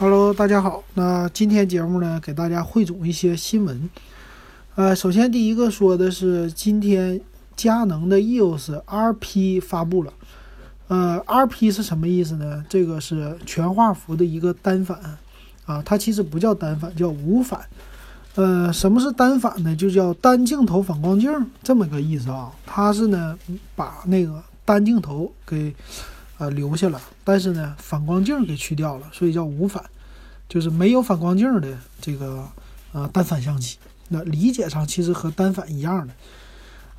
Hello，大家好。那今天节目呢，给大家汇总一些新闻。呃，首先第一个说的是，今天佳能的 EOS RP 发布了。呃，RP 是什么意思呢？这个是全画幅的一个单反啊，它其实不叫单反，叫无反。呃，什么是单反呢？就叫单镜头反光镜这么个意思啊。它是呢，把那个单镜头给。呃，留下了，但是呢，反光镜给去掉了，所以叫无反，就是没有反光镜的这个呃单反相机。那理解上其实和单反一样的。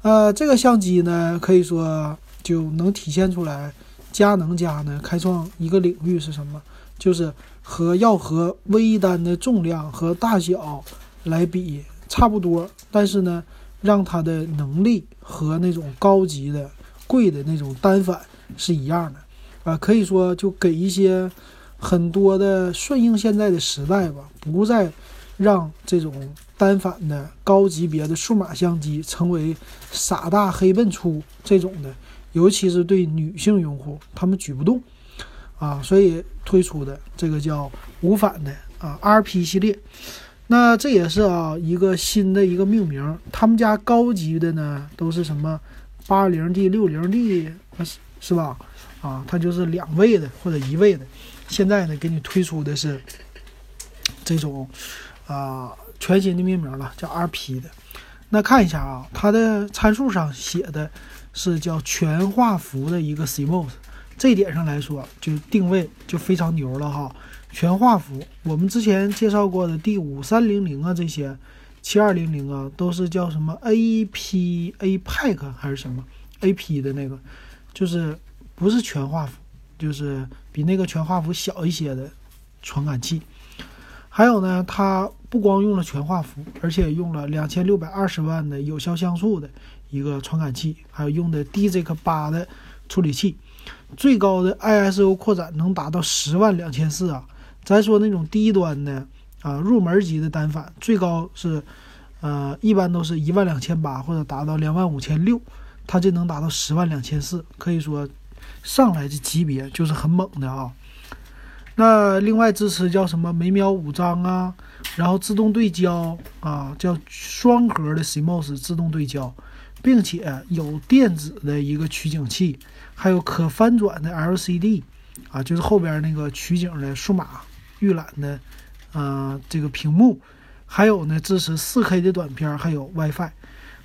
呃，这个相机呢，可以说就能体现出来，佳能家呢开创一个领域是什么？就是和要和微单的重量和大小来比差不多，但是呢，让它的能力和那种高级的贵的那种单反是一样的。啊，可以说就给一些很多的顺应现在的时代吧，不再让这种单反的高级别的数码相机成为傻大黑笨粗这种的，尤其是对女性用户，他们举不动啊，所以推出的这个叫无反的啊 RP 系列，那这也是啊一个新的一个命名，他们家高级的呢都是什么八零 D、六零 D 是是吧？啊，它就是两位的或者一位的，现在呢给你推出的是这种啊全新的命名了，叫 RP 的。那看一下啊，它的参数上写的是叫全画幅的一个 CMOS，这一点上来说就定位就非常牛了哈。全画幅，我们之前介绍过的 D 五三零零啊这些七二零零啊都是叫什么 A P A P A C 还是什么 AP 的那个，就是。不是全画幅，就是比那个全画幅小一些的传感器。还有呢，它不光用了全画幅，而且用了两千六百二十万的有效像素的一个传感器，还有用的 DZK 八的处理器，最高的 ISO 扩展能达到十万两千四啊！咱说那种低端的啊，入门级的单反，最高是呃，一般都是一万两千八或者达到两万五千六，它这能达到十万两千四，可以说。上来的级别就是很猛的啊，那另外支持叫什么每秒五张啊，然后自动对焦啊，叫双核的 CMOS 自动对焦，并且有电子的一个取景器，还有可翻转的 LCD 啊，就是后边那个取景的数码预览的，呃，这个屏幕，还有呢支持 4K 的短片，还有 WiFi，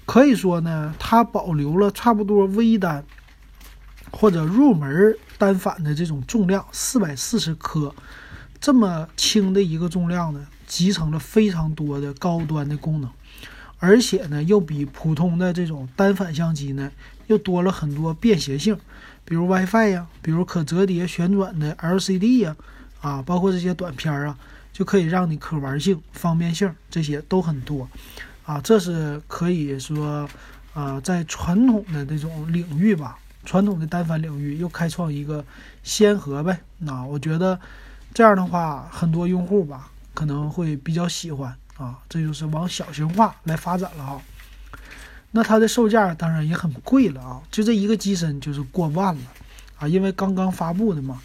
可以说呢，它保留了差不多微单。或者入门单反的这种重量四百四十克，这么轻的一个重量呢，集成了非常多的高端的功能，而且呢，又比普通的这种单反相机呢，又多了很多便携性，比如 WiFi 呀，比如可折叠旋转的 LCD 呀，啊，包括这些短片啊，就可以让你可玩性、方便性这些都很多，啊，这是可以说，啊，在传统的这种领域吧。传统的单反领域又开创一个先河呗，那我觉得这样的话，很多用户吧可能会比较喜欢啊，这就是往小型化来发展了哈。那它的售价当然也很贵了啊，就这一个机身就是过万了啊，因为刚刚发布的嘛，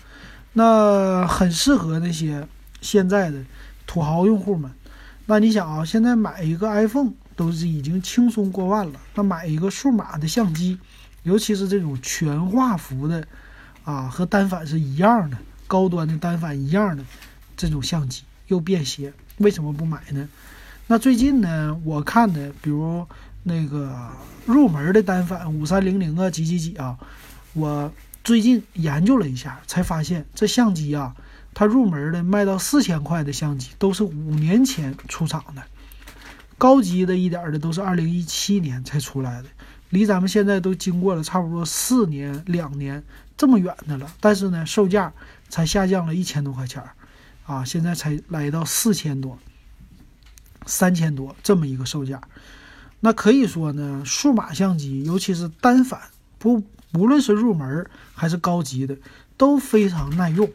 那很适合那些现在的土豪用户们。那你想啊，现在买一个 iPhone 都是已经轻松过万了，那买一个数码的相机。尤其是这种全画幅的，啊，和单反是一样的，高端的单反一样的这种相机又便携，为什么不买呢？那最近呢，我看的，比如那个入门的单反五三零零啊，几几几啊，我最近研究了一下，才发现这相机啊，它入门的卖到四千块的相机都是五年前出厂的，高级的一点的都是二零一七年才出来的。离咱们现在都经过了差不多四年、两年这么远的了，但是呢，售价才下降了一千多块钱儿，啊，现在才来到四千多、三千多这么一个售价。那可以说呢，数码相机，尤其是单反，不不论是入门还是高级的，都非常耐用，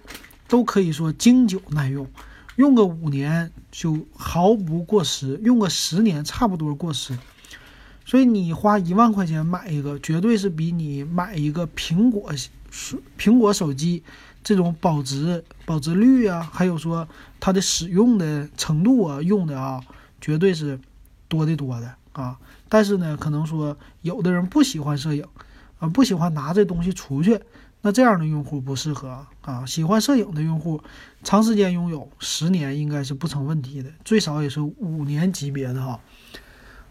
都可以说经久耐用，用个五年就毫不过时，用个十年差不多过时。所以你花一万块钱买一个，绝对是比你买一个苹果手苹果手机这种保值、保值率啊，还有说它的使用的程度啊，用的啊，绝对是多的多的啊。但是呢，可能说有的人不喜欢摄影啊，不喜欢拿这东西出去，那这样的用户不适合啊。喜欢摄影的用户，长时间拥有十年应该是不成问题的，最少也是五年级别的哈。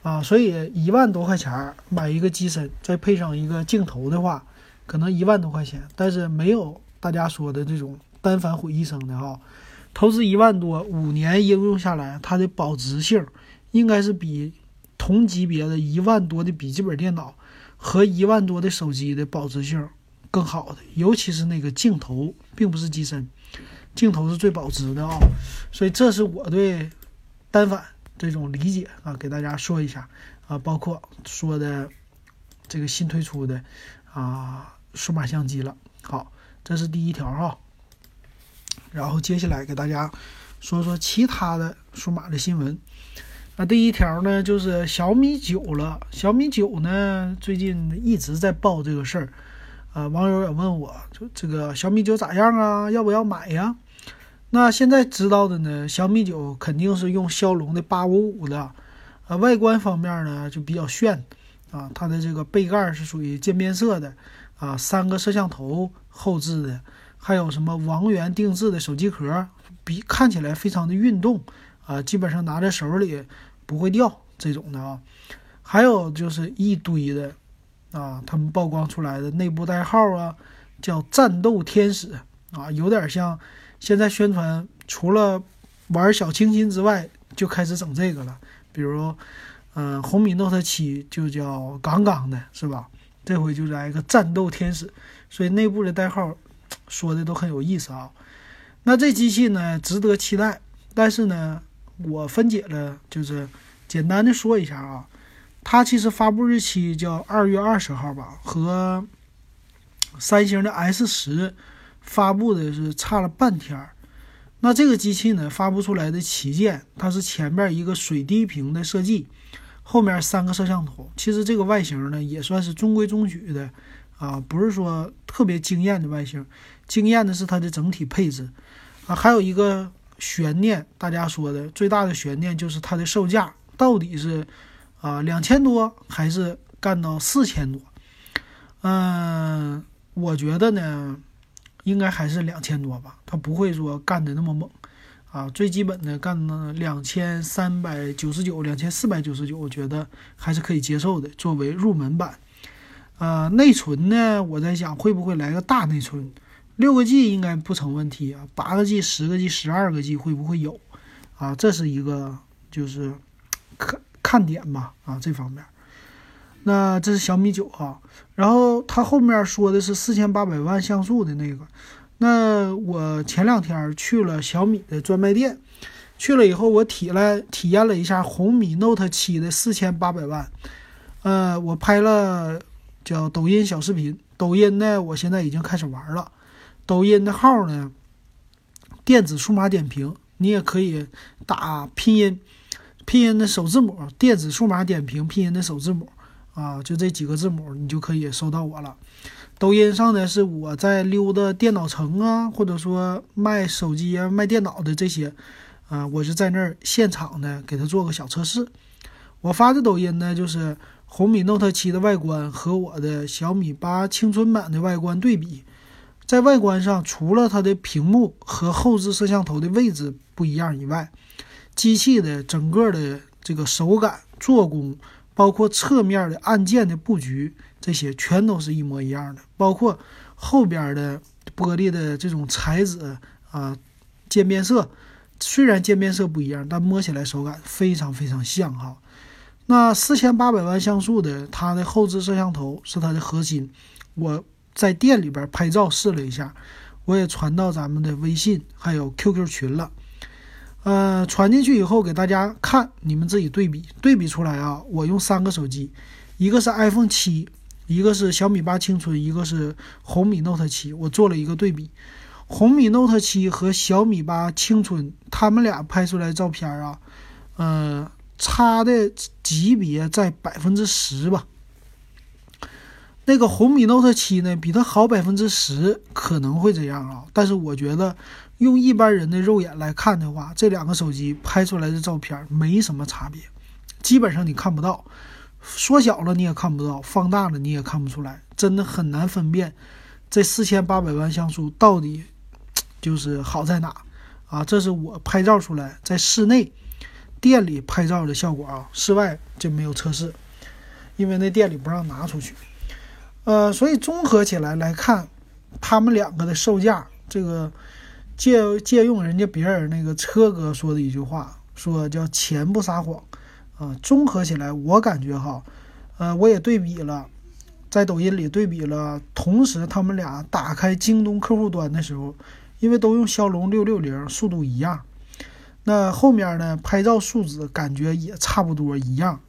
啊所以一万多块钱买一个机身，再配上一个镜头的话，可能一万多块钱，但是没有大家说的这种单反毁一生的哈。投资一万多，五年应用下来，它的保值性应该是比同级别的一万多的笔记本电脑和一万多的手机的保值性更好的，尤其是那个镜头，并不是机身，镜头是最保值的啊。所以这是我对单反。这种理解啊，给大家说一下啊，包括说的这个新推出的啊数码相机了。好，这是第一条哈。然后接下来给大家说说其他的数码的新闻。那第一条呢，就是小米九了。小米九呢，最近一直在报这个事儿啊，网友也问我，就这个小米九咋样啊？要不要买呀？那现在知道的呢，小米九肯定是用骁龙的八五五的，啊，外观方面呢就比较炫，啊，它的这个背盖是属于渐变色的，啊，三个摄像头后置的，还有什么王源定制的手机壳，比看起来非常的运动，啊，基本上拿在手里不会掉这种的啊，还有就是一堆的，啊，他们曝光出来的内部代号啊，叫战斗天使，啊，有点像。现在宣传除了玩小清新之外，就开始整这个了。比如，嗯，红米 Note 7就叫杠杠的，是吧？这回就来一个战斗天使，所以内部的代号说的都很有意思啊。那这机器呢，值得期待。但是呢，我分解了，就是简单的说一下啊，它其实发布日期叫二月二十号吧，和三星的 S 十。发布的是差了半天儿，那这个机器呢发布出来的旗舰，它是前面一个水滴屏的设计，后面三个摄像头。其实这个外形呢也算是中规中矩的，啊，不是说特别惊艳的外形。惊艳的是它的整体配置，啊，还有一个悬念，大家说的最大的悬念就是它的售价到底是啊两千多还是干到四千多？嗯，我觉得呢。应该还是两千多吧，它不会说干的那么猛，啊，最基本的干了两千三百九十九、两千四百九十九，我觉得还是可以接受的，作为入门版。呃，内存呢，我在想会不会来个大内存，六个 G 应该不成问题啊，八个 G、十个 G、十二个 G 会不会有？啊，这是一个就是看看点吧，啊，这方面。那这是小米九啊，然后它后面说的是四千八百万像素的那个。那我前两天去了小米的专卖店，去了以后我体了体验了一下红米 Note 七的四千八百万。呃，我拍了叫抖音小视频，抖音呢我现在已经开始玩了。抖音的号呢，电子数码点评，你也可以打拼音，拼音的首字母，电子数码点评拼音的首字母。啊，就这几个字母，你就可以搜到我了。抖音上呢，是我在溜达电脑城啊，或者说卖手机啊、卖电脑的这些，啊，我就在那儿现场呢给他做个小测试。我发的抖音呢，就是红米 Note 7的外观和我的小米八青春版的外观对比。在外观上，除了它的屏幕和后置摄像头的位置不一样以外，机器的整个的这个手感、做工。包括侧面的按键的布局，这些全都是一模一样的。包括后边的玻璃的这种材质啊，渐变色，虽然渐变色不一样，但摸起来手感非常非常像哈。那四千八百万像素的，它的后置摄像头是它的核心。我在店里边拍照试了一下，我也传到咱们的微信还有 QQ 群了。呃，传进去以后给大家看，你们自己对比对比出来啊。我用三个手机，一个是 iPhone 七，一个是小米八青春，一个是红米 Note 七。我做了一个对比，红米 Note 七和小米八青春，他们俩拍出来照片啊，呃，差的级别在百分之十吧。那个红米 Note 七呢，比它好百分之十，可能会这样啊。但是我觉得，用一般人的肉眼来看的话，这两个手机拍出来的照片没什么差别，基本上你看不到，缩小了你也看不到，放大了你也看不出来，真的很难分辨这四千八百万像素到底就是好在哪啊。这是我拍照出来在室内店里拍照的效果啊，室外就没有测试，因为那店里不让拿出去。呃，所以综合起来来看，他们两个的售价，这个借借用人家别人那个车哥说的一句话，说叫钱不撒谎啊。综合起来，我感觉哈，呃，我也对比了，在抖音里对比了，同时他们俩打开京东客户端的时候，因为都用骁龙六六零，速度一样，那后面呢拍照素质感觉也差不多一样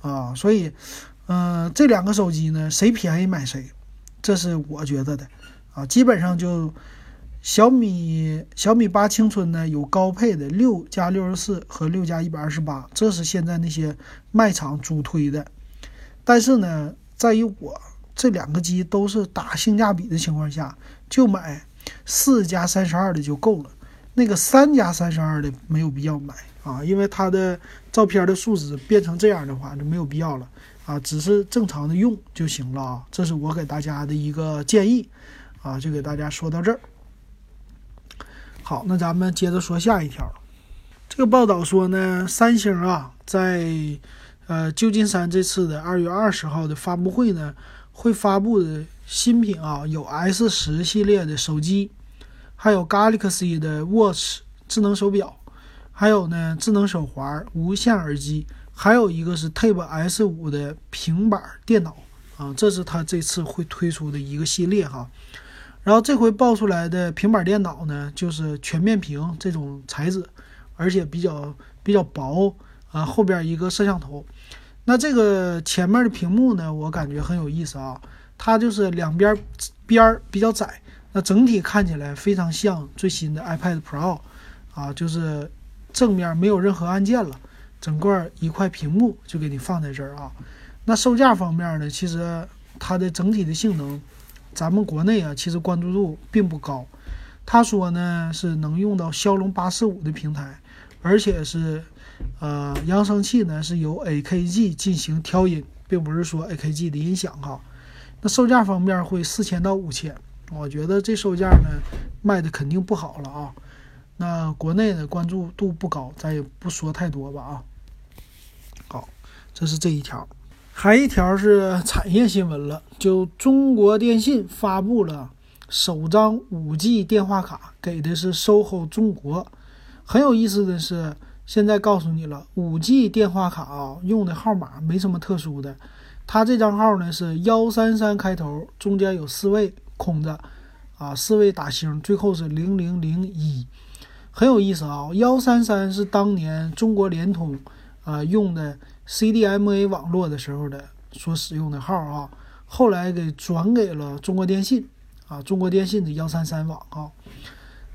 啊，所以。嗯，这两个手机呢，谁便宜买谁，这是我觉得的啊。基本上就小米小米八青春呢有高配的六加六十四和六加一百二十八，这是现在那些卖场主推的。但是呢，在于我这两个机都是打性价比的情况下，就买四加三十二的就够了。那个三加三十二的没有必要买啊，因为它的照片的素质变成这样的话就没有必要了。啊，只是正常的用就行了啊，这是我给大家的一个建议，啊，就给大家说到这儿。好，那咱们接着说下一条。这个报道说呢，三星啊，在呃旧金山这次的二月二十号的发布会呢，会发布的新品啊，有 S 十系列的手机，还有 Galaxy 的 Watch 智能手表，还有呢智能手环、无线耳机。还有一个是 Tab S 五的平板电脑啊，这是它这次会推出的一个系列哈。然后这回爆出来的平板电脑呢，就是全面屏这种材质，而且比较比较薄啊，后边一个摄像头。那这个前面的屏幕呢，我感觉很有意思啊，它就是两边边儿比较窄，那整体看起来非常像最新的 iPad Pro 啊，就是正面没有任何按键了。整个一块屏幕就给你放在这儿啊，那售价方面呢，其实它的整体的性能，咱们国内啊其实关注度并不高。他说呢是能用到骁龙八四五的平台，而且是呃扬声器呢是由 AKG 进行调音，并不是说 AKG 的音响哈。那售价方面会四千到五千，我觉得这售价呢卖的肯定不好了啊。那国内的关注度不高，咱也不说太多吧啊。好这是这一条，还一条是产业新闻了，就中国电信发布了首张 5G 电话卡，给的是 SOHO 中国。很有意思的是，现在告诉你了，5G 电话卡啊，用的号码没什么特殊的，它这张号呢是幺三三开头，中间有四位空着，啊，四位打星，最后是零零零一，很有意思啊。幺三三是当年中国联通啊用的。CDMA 网络的时候的所使用的号啊，后来给转给了中国电信啊，中国电信的幺三三网啊。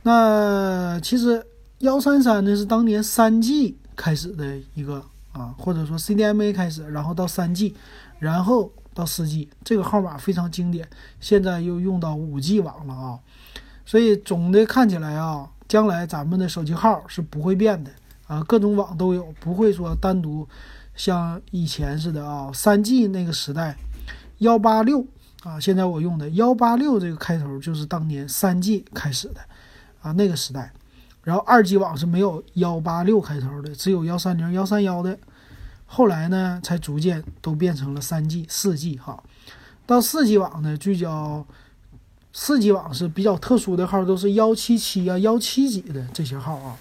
那其实幺三三呢是当年三 G 开始的一个啊，或者说 CDMA 开始，然后到三 G，然后到四 G，这个号码非常经典。现在又用到五 G 网了啊，所以总的看起来啊，将来咱们的手机号是不会变的啊，各种网都有，不会说单独。像以前似的啊，三 G 那个时代，幺八六啊，现在我用的幺八六这个开头就是当年三 G 开始的啊那个时代，然后二 G 网是没有幺八六开头的，只有幺三零、幺三幺的，后来呢才逐渐都变成了三 G、四 G 哈，到四 G 网呢聚焦，四 G 网是比较特殊的号，都是幺七七啊、幺七几的这些号啊，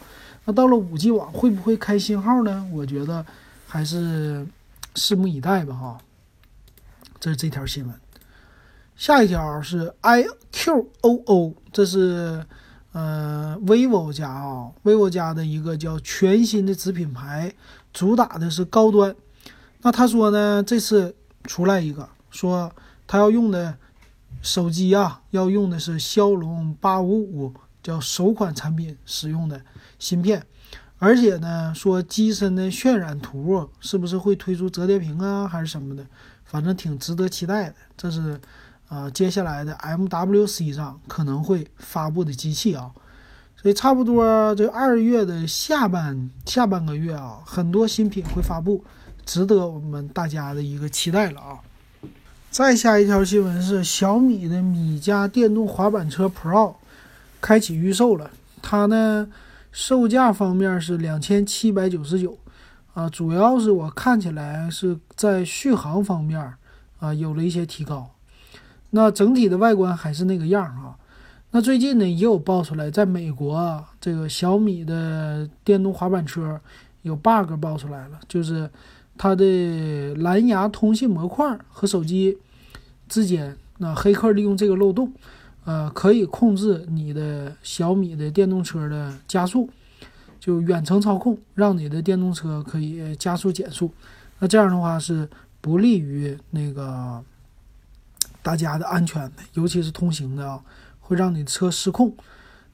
那到了五 G 网会不会开新号呢？我觉得。还是拭目以待吧，哈。这是这条新闻。下一条是 iQOO，这是呃 vivo 家啊，vivo 家的一个叫全新的子品牌，主打的是高端。那他说呢，这次出来一个，说他要用的手机啊，要用的是骁龙八五五，叫首款产品使用的芯片。而且呢，说机身的渲染图是不是会推出折叠屏啊，还是什么的？反正挺值得期待的。这是呃接下来的 MWC 上可能会发布的机器啊。所以差不多这二月的下半下半个月啊，很多新品会发布，值得我们大家的一个期待了啊。再下一条新闻是小米的米家电动滑板车 Pro 开启预售了，它呢售价方面是两千七百九十九啊，主要是我看起来是在续航方面啊有了一些提高，那整体的外观还是那个样儿啊。那最近呢，也有爆出来，在美国这个小米的电动滑板车有 bug 爆出来了，就是它的蓝牙通信模块和手机之间，那黑客利用这个漏洞，呃，可以控制你的小米的电动车的加速，就远程操控，让你的电动车可以加速减速。那这样的话是不利于那个大家的安全的，尤其是通行的啊。会让你车失控，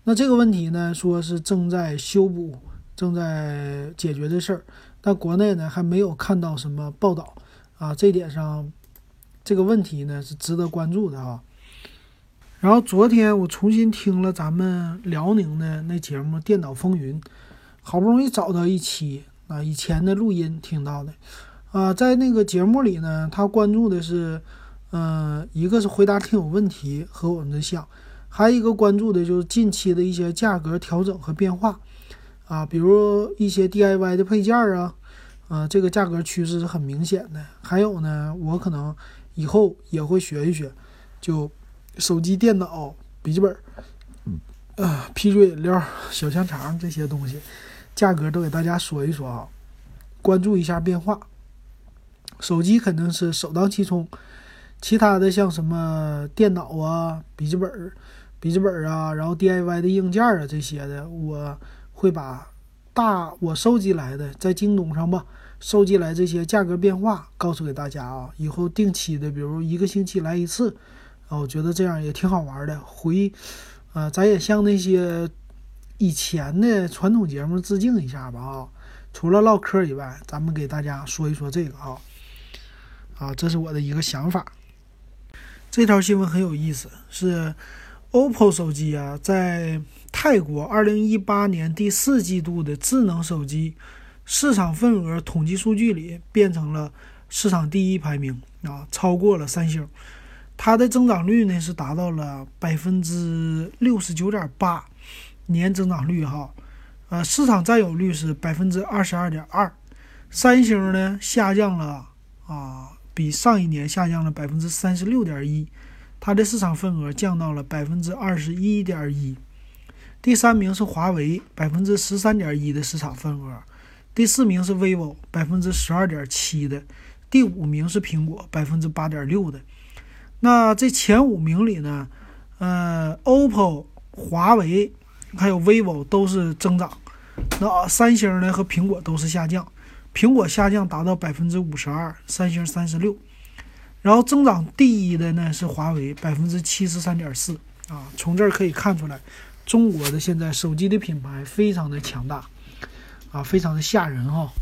那这个问题呢，说是正在修补、正在解决的事儿，但国内呢还没有看到什么报道啊。这点上，这个问题呢是值得关注的啊。然后昨天我重新听了咱们辽宁的那节目《电脑风云》，好不容易找到一期啊以前的录音听到的啊，在那个节目里呢，他关注的是，嗯，一个是回答听友问题和我们的像。还有一个关注的就是近期的一些价格调整和变化，啊，比如一些 DIY 的配件啊，啊，这个价格趋势是很明显的。还有呢，我可能以后也会学一学，就手机、电脑、笔记本，啊，啤酒、饮料、小香肠这些东西，价格都给大家说一说啊，关注一下变化。手机肯定是首当其冲，其他的像什么电脑啊、笔记本。笔记本啊，然后 DIY 的硬件啊，这些的，我会把大我收集来的，在京东上吧，收集来这些价格变化告诉给大家啊。以后定期的，比如一个星期来一次，我觉得这样也挺好玩的。回，呃，咱也向那些以前的传统节目致敬一下吧啊。除了唠嗑以外，咱们给大家说一说这个啊，啊，这是我的一个想法。这条新闻很有意思，是。OPPO 手机啊，在泰国2018年第四季度的智能手机市场份额统计数据里，变成了市场第一排名啊，超过了三星。它的增长率呢是达到了百分之六十九点八年增长率哈，呃，市场占有率是百分之二十二点二。三星呢下降了啊，比上一年下降了百分之三十六点一。它的市场份额降到了百分之二十一点一，第三名是华为，百分之十三点一的市场份额，第四名是 vivo，百分之十二点七的，第五名是苹果，百分之八点六的。那这前五名里呢，呃，OPPO、华为还有 vivo 都是增长，那三星呢和苹果都是下降，苹果下降达到百分之五十二，三星三十六。然后增长第一的呢是华为，百分之七十三点四啊，从这儿可以看出来，中国的现在手机的品牌非常的强大，啊，非常的吓人哈。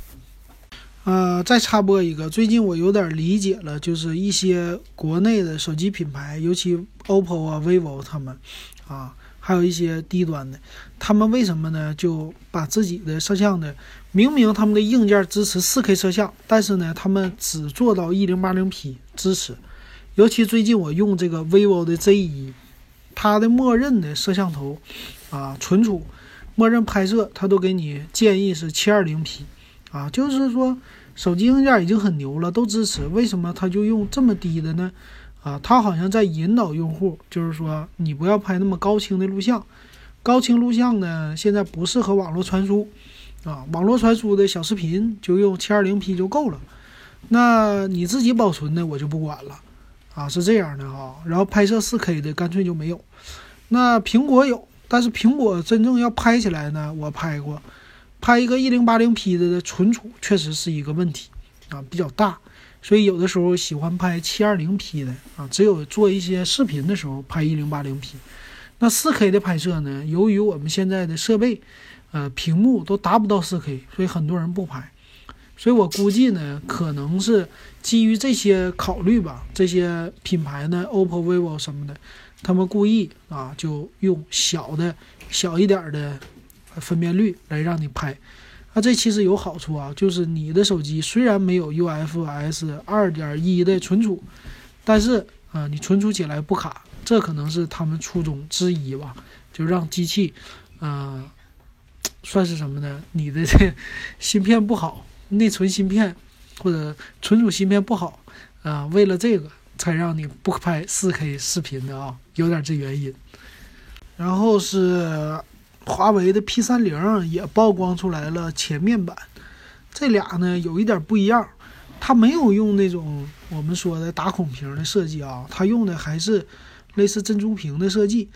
呃，再插播一个，最近我有点理解了，就是一些国内的手机品牌，尤其 OPPO 啊、vivo 他们，啊。还有一些低端的，他们为什么呢？就把自己的摄像的，明明他们的硬件支持 4K 摄像，但是呢，他们只做到 1080P 支持。尤其最近我用这个 vivo 的 Z1，它的默认的摄像头啊，存储、默认拍摄，它都给你建议是 720P 啊，就是说手机硬件已经很牛了，都支持，为什么它就用这么低的呢？啊，它好像在引导用户，就是说你不要拍那么高清的录像，高清录像呢现在不适合网络传输，啊，网络传输的小视频就用 720P 就够了。那你自己保存的我就不管了，啊，是这样的哈。然后拍摄 4K 的干脆就没有。那苹果有，但是苹果真正要拍起来呢，我拍过，拍一个 1080P 的存储确实是一个问题，啊，比较大。所以有的时候喜欢拍 720P 的啊，只有做一些视频的时候拍 1080P。那 4K 的拍摄呢？由于我们现在的设备，呃，屏幕都达不到 4K，所以很多人不拍。所以我估计呢，可能是基于这些考虑吧，这些品牌呢，OPPO、vivo 什么的，他们故意啊，就用小的、小一点的分辨率来让你拍。那这其实有好处啊，就是你的手机虽然没有 UFS 2.1的存储，但是啊，你存储起来不卡，这可能是他们初衷之一吧，就让机器，嗯，算是什么呢？你的这芯片不好，内存芯片或者存储芯片不好啊，为了这个才让你不拍 4K 视频的啊，有点这原因。然后是。华为的 P 三零也曝光出来了前面板，这俩呢有一点不一样，它没有用那种我们说的打孔屏的设计啊，它用的还是类似珍珠屏的设计。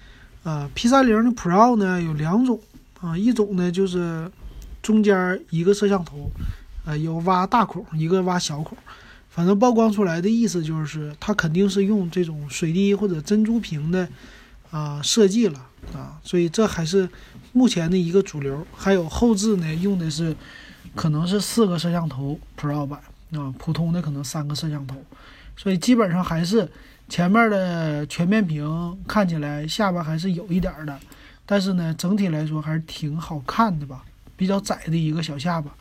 啊，P 三零的 Pro 呢有两种啊，一种呢就是中间一个摄像头，呃，有挖大孔，一个挖小孔，反正曝光出来的意思就是它肯定是用这种水滴或者珍珠屏的啊设计了啊，所以这还是。目前的一个主流，还有后置呢，用的是可能是四个摄像头 Pro 版啊，普通的可能三个摄像头，所以基本上还是前面的全面屏看起来下巴还是有一点的，但是呢，整体来说还是挺好看的吧，比较窄的一个小下巴，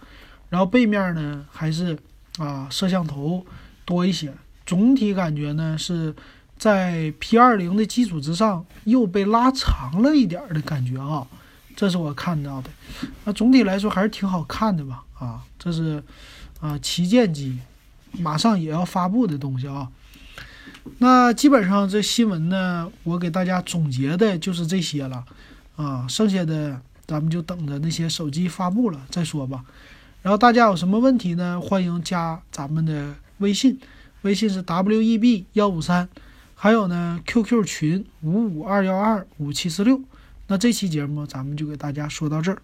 然后背面呢还是啊摄像头多一些，总体感觉呢是在 P 二零的基础之上又被拉长了一点的感觉啊。这是我看到的，那总体来说还是挺好看的吧？啊，这是啊旗舰机，马上也要发布的东西啊。那基本上这新闻呢，我给大家总结的就是这些了啊，剩下的咱们就等着那些手机发布了再说吧。然后大家有什么问题呢？欢迎加咱们的微信，微信是 w e b 幺五三，还有呢 QQ 群五五二幺二五七四六。那这期节目咱们就给大家说到这儿。